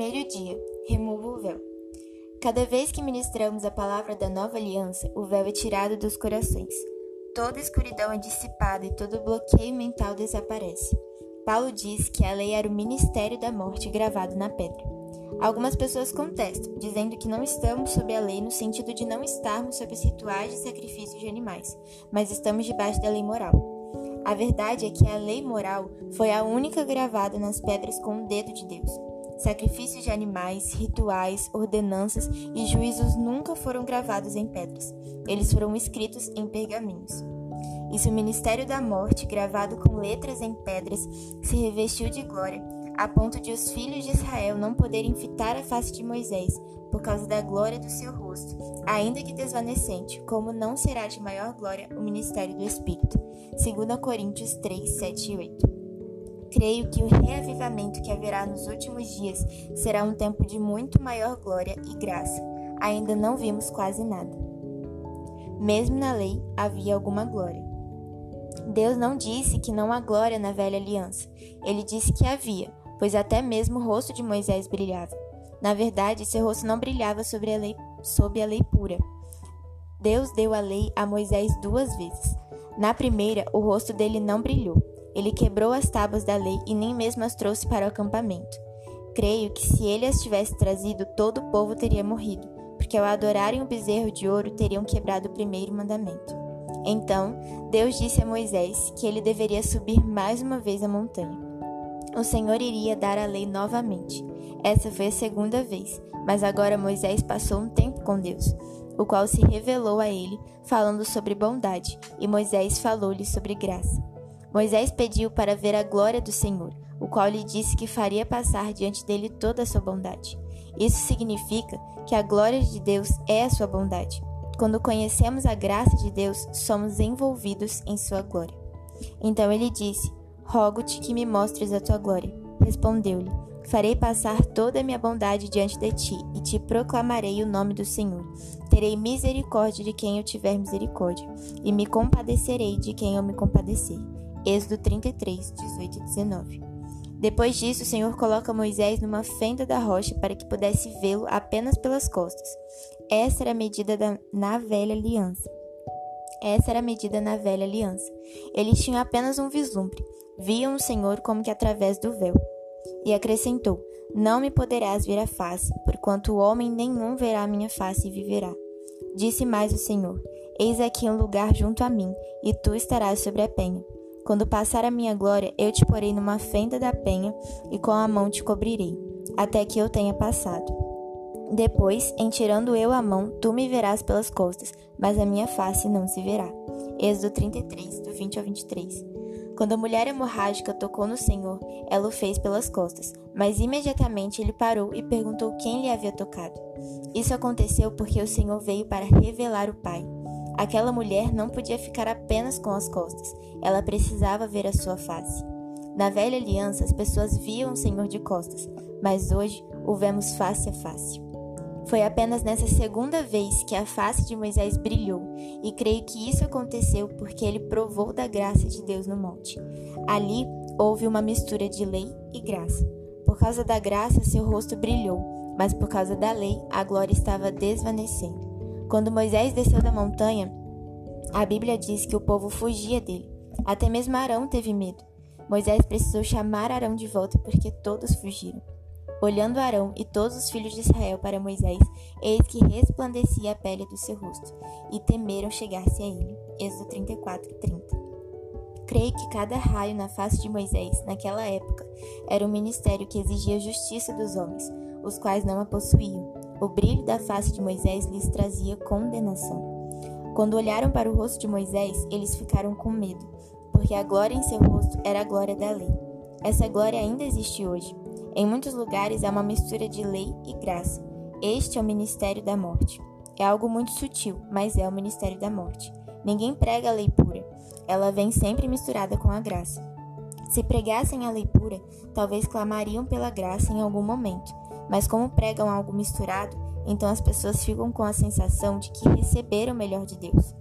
Primeiro dia, remova o véu. Cada vez que ministramos a palavra da nova aliança, o véu é tirado dos corações. Toda escuridão é dissipada e todo bloqueio mental desaparece. Paulo diz que a lei era o ministério da morte gravado na pedra. Algumas pessoas contestam, dizendo que não estamos sob a lei no sentido de não estarmos sob os rituais de sacrifício de animais, mas estamos debaixo da lei moral. A verdade é que a lei moral foi a única gravada nas pedras com o dedo de Deus. Sacrifícios de animais, rituais, ordenanças e juízos nunca foram gravados em pedras. Eles foram escritos em pergaminhos. E se o ministério da morte, gravado com letras em pedras, se revestiu de glória, a ponto de os filhos de Israel não poderem fitar a face de Moisés, por causa da glória do seu rosto, ainda que desvanecente, como não será de maior glória o ministério do Espírito. 2 Coríntios 3, 7 e 8. Creio que o reavivamento que haverá nos últimos dias será um tempo de muito maior glória e graça. Ainda não vimos quase nada. Mesmo na lei havia alguma glória. Deus não disse que não há glória na velha aliança. Ele disse que havia, pois até mesmo o rosto de Moisés brilhava. Na verdade, seu rosto não brilhava sobre a lei, sob a lei pura. Deus deu a lei a Moisés duas vezes. Na primeira, o rosto dele não brilhou. Ele quebrou as tábuas da lei e nem mesmo as trouxe para o acampamento. Creio que se ele as tivesse trazido, todo o povo teria morrido, porque ao adorarem o bezerro de ouro teriam quebrado o primeiro mandamento. Então, Deus disse a Moisés que ele deveria subir mais uma vez a montanha. O Senhor iria dar a lei novamente. Essa foi a segunda vez, mas agora Moisés passou um tempo com Deus, o qual se revelou a ele, falando sobre bondade, e Moisés falou-lhe sobre graça. Moisés pediu para ver a glória do Senhor, o qual lhe disse que faria passar diante dele toda a sua bondade. Isso significa que a glória de Deus é a sua bondade. Quando conhecemos a graça de Deus, somos envolvidos em sua glória. Então ele disse: Rogo-te que me mostres a tua glória. Respondeu-lhe: Farei passar toda a minha bondade diante de ti, e te proclamarei o nome do Senhor. Terei misericórdia de quem eu tiver misericórdia, e me compadecerei de quem eu me compadecer. Êxodo 33, 18 e 19. Depois disso, o Senhor coloca Moisés numa fenda da rocha para que pudesse vê-lo apenas pelas costas. Essa era a medida da, na velha aliança. Essa era a medida na velha aliança. Eles tinham apenas um vislumbre. Viam o Senhor como que através do véu. E acrescentou: Não me poderás ver a face, porquanto o homem nenhum verá a minha face e viverá. Disse mais o Senhor: Eis aqui um lugar junto a mim, e tu estarás sobre a penha. Quando passar a minha glória, eu te porei numa fenda da penha, e com a mão te cobrirei, até que eu tenha passado. Depois, em tirando eu a mão, tu me verás pelas costas, mas a minha face não se verá. Êxodo 33, do 20 ao 23. Quando a mulher hemorrágica tocou no Senhor, ela o fez pelas costas, mas imediatamente ele parou e perguntou quem lhe havia tocado. Isso aconteceu porque o Senhor veio para revelar o Pai. Aquela mulher não podia ficar apenas com as costas, ela precisava ver a sua face. Na velha aliança, as pessoas viam o Senhor de costas, mas hoje o vemos face a face. Foi apenas nessa segunda vez que a face de Moisés brilhou, e creio que isso aconteceu porque ele provou da graça de Deus no monte. Ali houve uma mistura de lei e graça. Por causa da graça, seu rosto brilhou, mas por causa da lei, a glória estava desvanecendo. Quando Moisés desceu da montanha, a Bíblia diz que o povo fugia dele. Até mesmo Arão teve medo. Moisés precisou chamar Arão de volta porque todos fugiram. Olhando Arão e todos os filhos de Israel para Moisés, eis que resplandecia a pele do seu rosto, e temeram chegar-se a ele. Êxodo 34, 30. Creio que cada raio na face de Moisés, naquela época, era um ministério que exigia justiça dos homens, os quais não a possuíam. O brilho da face de Moisés lhes trazia condenação. Quando olharam para o rosto de Moisés, eles ficaram com medo, porque a glória em seu rosto era a glória da lei. Essa glória ainda existe hoje. Em muitos lugares há uma mistura de lei e graça. Este é o ministério da morte. É algo muito sutil, mas é o ministério da morte. Ninguém prega a lei pura. Ela vem sempre misturada com a graça. Se pregassem a lei pura, talvez clamariam pela graça em algum momento, mas como pregam algo misturado, então as pessoas ficam com a sensação de que receberam o melhor de Deus.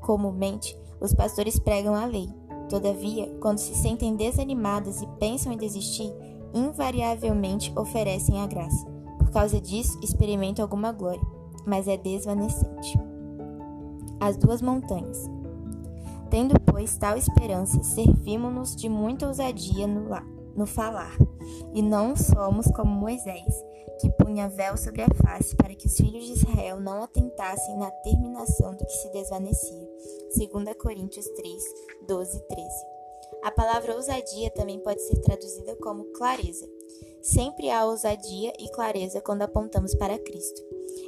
Comumente, os pastores pregam a lei. Todavia, quando se sentem desanimadas e pensam em desistir, invariavelmente oferecem a graça. Por causa disso, experimentam alguma glória, mas é desvanecente. As duas montanhas. Tendo, pois, tal esperança, servimos-nos de muita ousadia no, no falar, e não somos como Moisés, que punha véu sobre a face para que os filhos de Israel não atentassem na terminação do que se desvanecia. 2 Coríntios 3, 12 e 13. A palavra ousadia também pode ser traduzida como clareza. Sempre há ousadia e clareza quando apontamos para Cristo.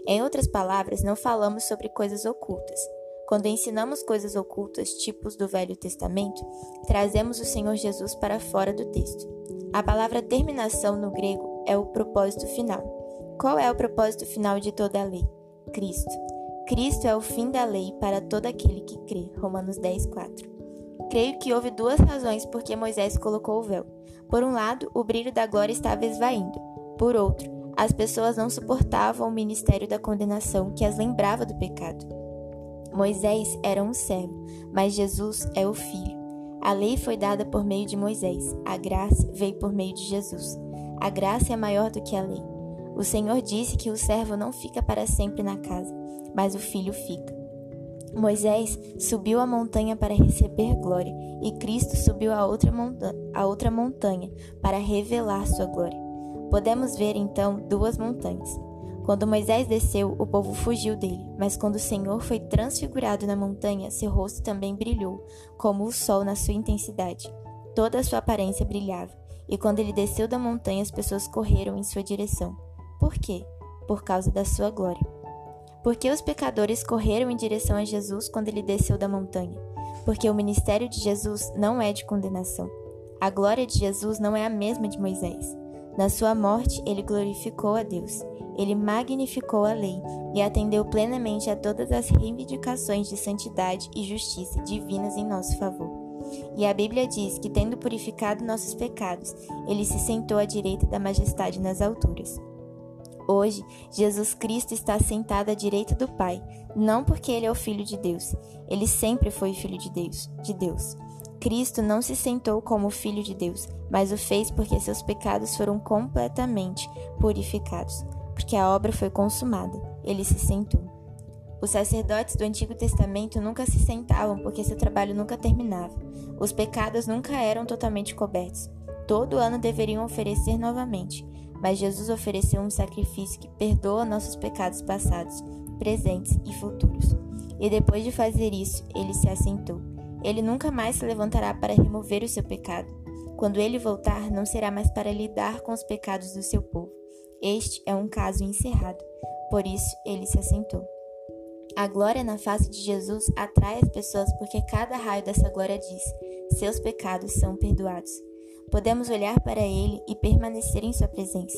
Em outras palavras, não falamos sobre coisas ocultas, quando ensinamos coisas ocultas, tipos do Velho Testamento, trazemos o Senhor Jesus para fora do texto. A palavra terminação no grego é o propósito final. Qual é o propósito final de toda a lei? Cristo. Cristo é o fim da lei para todo aquele que crê. Romanos 10, 4. Creio que houve duas razões por que Moisés colocou o véu. Por um lado, o brilho da glória estava esvaindo. Por outro, as pessoas não suportavam o ministério da condenação que as lembrava do pecado. Moisés era um servo, mas Jesus é o Filho. A lei foi dada por meio de Moisés, a graça veio por meio de Jesus. A graça é maior do que a lei. O Senhor disse que o servo não fica para sempre na casa, mas o filho fica. Moisés subiu a montanha para receber glória, e Cristo subiu a outra, a outra montanha para revelar sua glória. Podemos ver então duas montanhas. Quando Moisés desceu, o povo fugiu dele, mas quando o Senhor foi transfigurado na montanha, seu rosto também brilhou, como o sol na sua intensidade. Toda a sua aparência brilhava, e quando ele desceu da montanha, as pessoas correram em sua direção. Por quê? Por causa da sua glória. Porque os pecadores correram em direção a Jesus quando ele desceu da montanha? Porque o ministério de Jesus não é de condenação. A glória de Jesus não é a mesma de Moisés. Na sua morte, ele glorificou a Deus ele magnificou a lei e atendeu plenamente a todas as reivindicações de santidade e justiça divinas em nosso favor. E a Bíblia diz que, tendo purificado nossos pecados, ele se sentou à direita da majestade nas alturas. Hoje, Jesus Cristo está sentado à direita do Pai, não porque ele é o filho de Deus, ele sempre foi filho de Deus, de Deus. Cristo não se sentou como filho de Deus, mas o fez porque seus pecados foram completamente purificados porque a obra foi consumada. Ele se sentou. Os sacerdotes do Antigo Testamento nunca se sentavam porque seu trabalho nunca terminava. Os pecados nunca eram totalmente cobertos. Todo ano deveriam oferecer novamente, mas Jesus ofereceu um sacrifício que perdoa nossos pecados passados, presentes e futuros. E depois de fazer isso, ele se assentou. Ele nunca mais se levantará para remover o seu pecado. Quando ele voltar, não será mais para lidar com os pecados do seu povo. Este é um caso encerrado, por isso ele se assentou. A glória na face de Jesus atrai as pessoas porque cada raio dessa glória diz: seus pecados são perdoados. Podemos olhar para ele e permanecer em sua presença.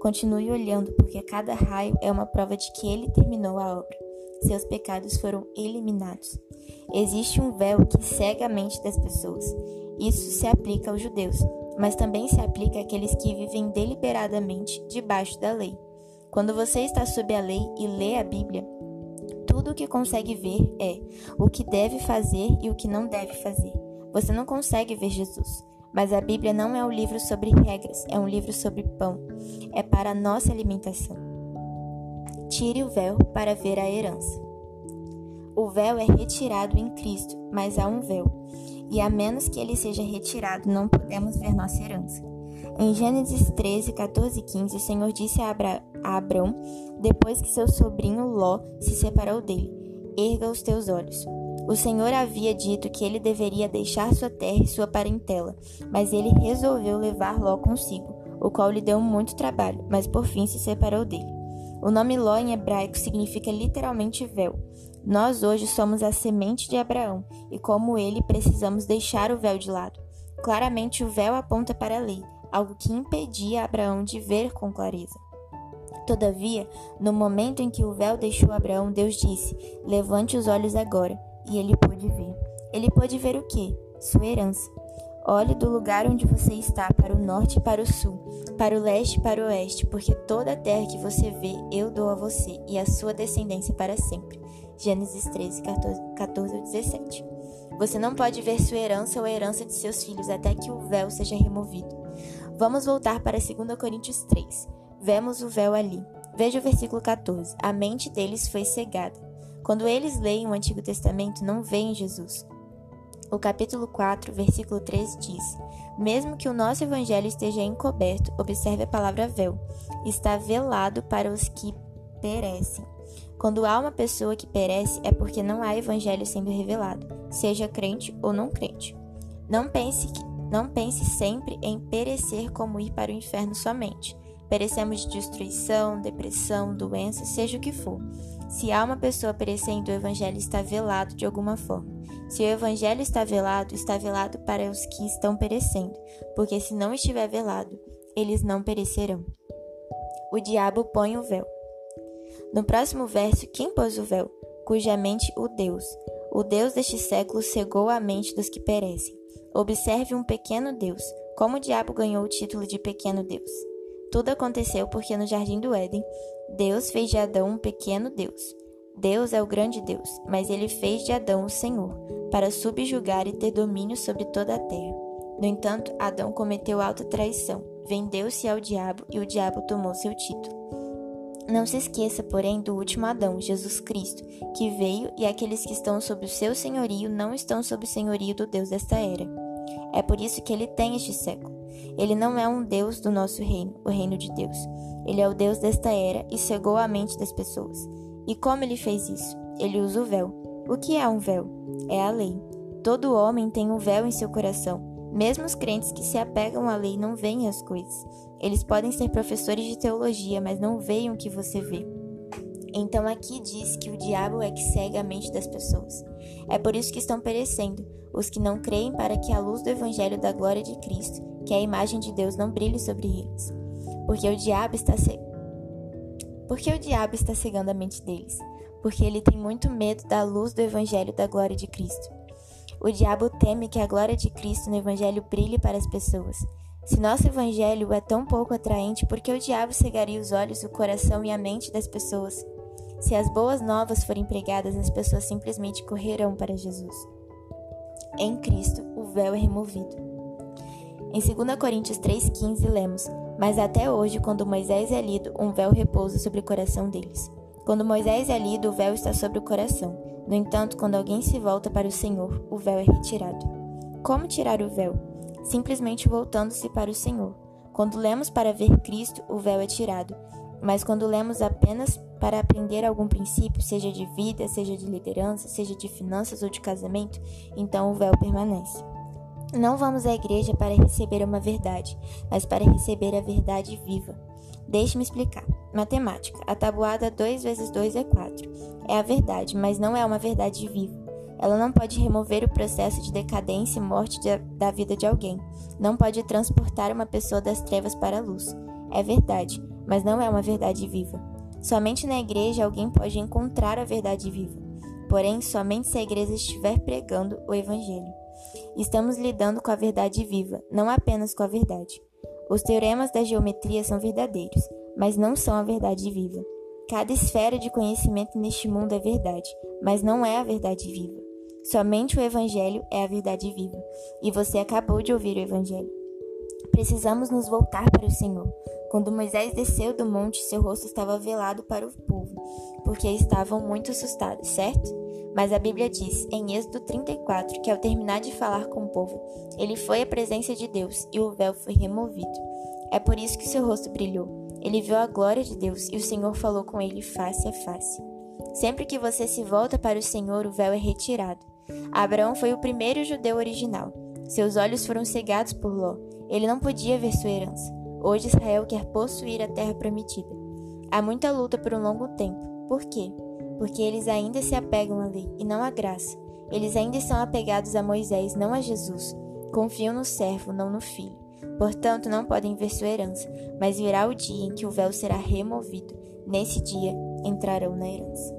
Continue olhando, porque cada raio é uma prova de que ele terminou a obra. Seus pecados foram eliminados. Existe um véu que cega a mente das pessoas. Isso se aplica aos judeus, mas também se aplica àqueles que vivem deliberadamente debaixo da lei. Quando você está sob a lei e lê a Bíblia, tudo o que consegue ver é o que deve fazer e o que não deve fazer. Você não consegue ver Jesus, mas a Bíblia não é um livro sobre regras, é um livro sobre pão. É para a nossa alimentação. Tire o véu para ver a herança. O véu é retirado em Cristo, mas há um véu e a menos que ele seja retirado, não podemos ver nossa herança. Em Gênesis 13, 14 e 15, o Senhor disse a, Abra a Abrão, depois que seu sobrinho Ló se separou dele: Erga os teus olhos. O Senhor havia dito que ele deveria deixar sua terra e sua parentela, mas ele resolveu levar Ló consigo, o qual lhe deu muito trabalho, mas por fim se separou dele. O nome Ló em hebraico significa literalmente véu. Nós hoje somos a semente de Abraão e, como ele, precisamos deixar o véu de lado. Claramente, o véu aponta para a lei, algo que impedia Abraão de ver com clareza. Todavia, no momento em que o véu deixou Abraão, Deus disse: Levante os olhos agora. E ele pôde ver. Ele pôde ver o quê? Sua herança. Olhe do lugar onde você está para o norte e para o sul, para o leste e para o oeste, porque toda a terra que você vê eu dou a você e a sua descendência para sempre. Gênesis 13, 14, 14 17. Você não pode ver sua herança ou a herança de seus filhos até que o véu seja removido. Vamos voltar para 2 Coríntios 3. Vemos o véu ali. Veja o versículo 14. A mente deles foi cegada. Quando eles leem o Antigo Testamento, não veem Jesus. O capítulo 4, versículo 3 diz: Mesmo que o nosso evangelho esteja encoberto, observe a palavra véu, está velado para os que perecem. Quando há uma pessoa que perece, é porque não há evangelho sendo revelado, seja crente ou não crente. Não pense, que, não pense sempre em perecer como ir para o inferno somente. Perecemos de destruição, depressão, doença, seja o que for. Se há uma pessoa perecendo, o evangelho está velado de alguma forma. Se o evangelho está velado, está velado para os que estão perecendo, porque se não estiver velado, eles não perecerão. O diabo põe o véu. No próximo verso, quem pôs o véu? Cuja mente o Deus. O Deus deste século cegou a mente dos que perecem. Observe um pequeno Deus. Como o diabo ganhou o título de pequeno Deus? Tudo aconteceu porque no jardim do Éden, Deus fez de Adão um pequeno Deus. Deus é o grande Deus, mas ele fez de Adão o Senhor, para subjugar e ter domínio sobre toda a terra. No entanto, Adão cometeu alta traição, vendeu-se ao diabo e o diabo tomou seu título. Não se esqueça, porém, do último Adão, Jesus Cristo, que veio e aqueles que estão sob o seu senhorio não estão sob o senhorio do Deus desta era. É por isso que ele tem este século. Ele não é um Deus do nosso reino, o reino de Deus. Ele é o Deus desta era e cegou a mente das pessoas. E como ele fez isso? Ele usa o véu. O que é um véu? É a lei. Todo homem tem um véu em seu coração. Mesmo os crentes que se apegam à lei não veem as coisas. Eles podem ser professores de teologia, mas não veem o que você vê. Então aqui diz que o diabo é que cega a mente das pessoas. É por isso que estão perecendo, os que não creem para que a luz do evangelho da glória de Cristo, que é a imagem de Deus, não brilhe sobre eles. Porque o diabo está. Porque o diabo está cegando a mente deles? Porque ele tem muito medo da luz do evangelho da glória de Cristo. O diabo teme que a glória de Cristo no Evangelho brilhe para as pessoas. Se nosso Evangelho é tão pouco atraente, por que o diabo cegaria os olhos, o coração e a mente das pessoas? Se as boas novas forem pregadas, as pessoas simplesmente correrão para Jesus. Em Cristo, o véu é removido. Em 2 Coríntios 3,15 lemos: Mas até hoje, quando Moisés é lido, um véu repousa sobre o coração deles. Quando Moisés é lido, o véu está sobre o coração. No entanto, quando alguém se volta para o Senhor, o véu é retirado. Como tirar o véu? Simplesmente voltando-se para o Senhor. Quando lemos para ver Cristo, o véu é tirado. Mas quando lemos apenas para aprender algum princípio, seja de vida, seja de liderança, seja de finanças ou de casamento, então o véu permanece. Não vamos à igreja para receber uma verdade, mas para receber a verdade viva. Deixe-me explicar. Matemática. A tabuada 2 vezes 2 é 4. É a verdade, mas não é uma verdade viva. Ela não pode remover o processo de decadência e morte de, da vida de alguém. Não pode transportar uma pessoa das trevas para a luz. É verdade, mas não é uma verdade viva. Somente na igreja alguém pode encontrar a verdade viva. Porém, somente se a igreja estiver pregando o Evangelho. Estamos lidando com a verdade viva, não apenas com a verdade. Os teoremas da geometria são verdadeiros, mas não são a verdade viva. Cada esfera de conhecimento neste mundo é verdade, mas não é a verdade viva. Somente o Evangelho é a verdade viva, e você acabou de ouvir o Evangelho. Precisamos nos voltar para o Senhor. Quando Moisés desceu do monte, seu rosto estava velado para o povo, porque estavam muito assustados, certo? Mas a Bíblia diz, em Êxodo 34, que ao terminar de falar com o povo, ele foi à presença de Deus e o véu foi removido. É por isso que seu rosto brilhou. Ele viu a glória de Deus e o Senhor falou com ele face a face. Sempre que você se volta para o Senhor, o véu é retirado. Abraão foi o primeiro judeu original. Seus olhos foram cegados por Ló. Ele não podia ver sua herança. Hoje Israel quer possuir a terra prometida. Há muita luta por um longo tempo. Por quê? porque eles ainda se apegam à lei e não à graça. Eles ainda estão apegados a Moisés, não a Jesus. Confiam no servo, não no filho. Portanto, não podem ver sua herança, mas virá o dia em que o véu será removido. Nesse dia, entrarão na herança.